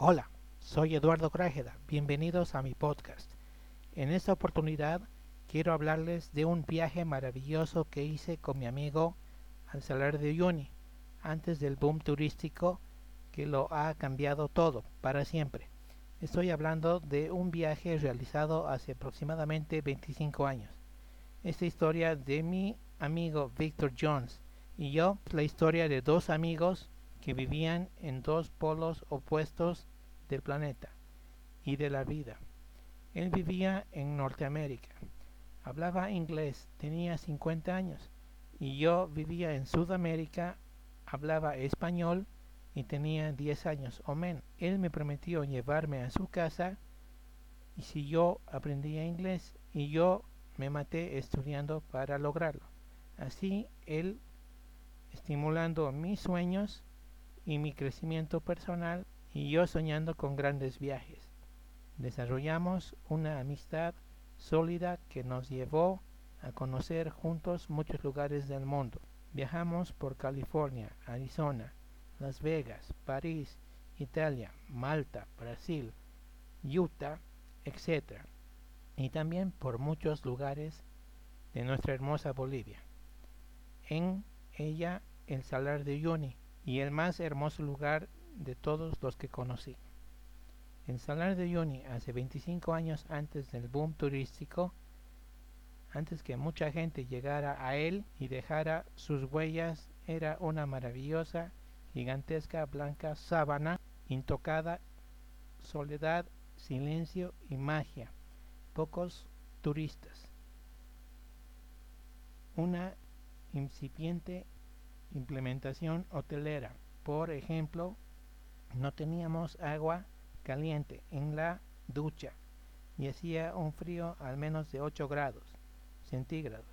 Hola, soy Eduardo Grájeda, bienvenidos a mi podcast. En esta oportunidad quiero hablarles de un viaje maravilloso que hice con mi amigo al Salar de Uyuni, antes del boom turístico que lo ha cambiado todo, para siempre. Estoy hablando de un viaje realizado hace aproximadamente 25 años. Esta historia de mi amigo Victor Jones y yo, la historia de dos amigos que vivían en dos polos opuestos del planeta y de la vida. Él vivía en Norteamérica, hablaba inglés, tenía 50 años, y yo vivía en Sudamérica, hablaba español y tenía 10 años o menos. Él me prometió llevarme a su casa y si yo aprendía inglés y yo me maté estudiando para lograrlo. Así él, estimulando mis sueños y mi crecimiento personal y yo soñando con grandes viajes. Desarrollamos una amistad sólida que nos llevó a conocer juntos muchos lugares del mundo. Viajamos por California, Arizona, Las Vegas, París, Italia, Malta, Brasil, Utah, etc. Y también por muchos lugares de nuestra hermosa Bolivia. En ella el Salar de Uyuni y el más hermoso lugar de todos los que conocí. El Salar de Uyuni hace 25 años antes del boom turístico, antes que mucha gente llegara a él y dejara sus huellas, era una maravillosa, gigantesca, blanca sábana, intocada, soledad, silencio y magia. Pocos turistas. Una incipiente implementación hotelera. Por ejemplo, no teníamos agua caliente en la ducha y hacía un frío al menos de 8 grados centígrados.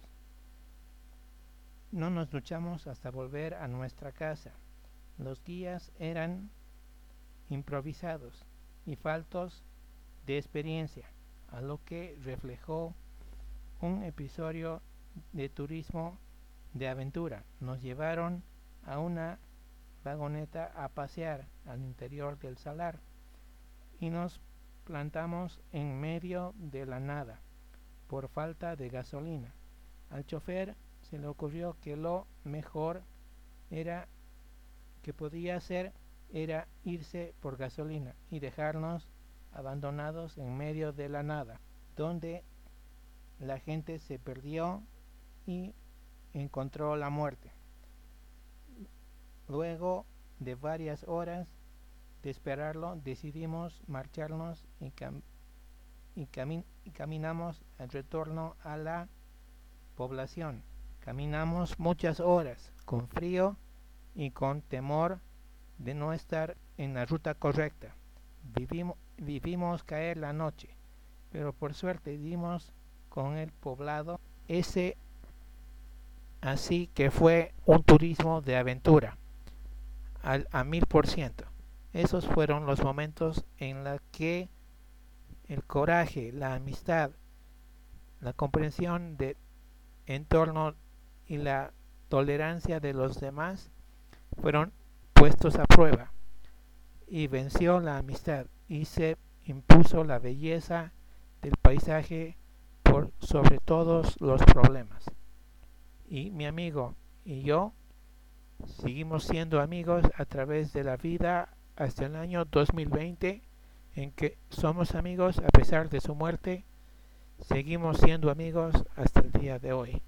No nos duchamos hasta volver a nuestra casa. Los guías eran improvisados y faltos de experiencia, a lo que reflejó un episodio de turismo de aventura. Nos llevaron a una vagoneta a pasear al interior del salar y nos plantamos en medio de la nada por falta de gasolina. Al chofer se le ocurrió que lo mejor era que podía hacer era irse por gasolina y dejarnos abandonados en medio de la nada, donde la gente se perdió y encontró la muerte. Luego de varias horas de esperarlo, decidimos marcharnos y, y, y caminamos al retorno a la población. Caminamos muchas horas con frío y con temor de no estar en la ruta correcta. Vivimos, vivimos caer la noche, pero por suerte dimos con el poblado ese así que fue un turismo de aventura al, a mil por ciento. Esos fueron los momentos en los que el coraje, la amistad, la comprensión del entorno y la tolerancia de los demás fueron puestos a prueba y venció la amistad y se impuso la belleza del paisaje por sobre todos los problemas. Y mi amigo y yo Seguimos siendo amigos a través de la vida hasta el año 2020, en que somos amigos a pesar de su muerte. Seguimos siendo amigos hasta el día de hoy.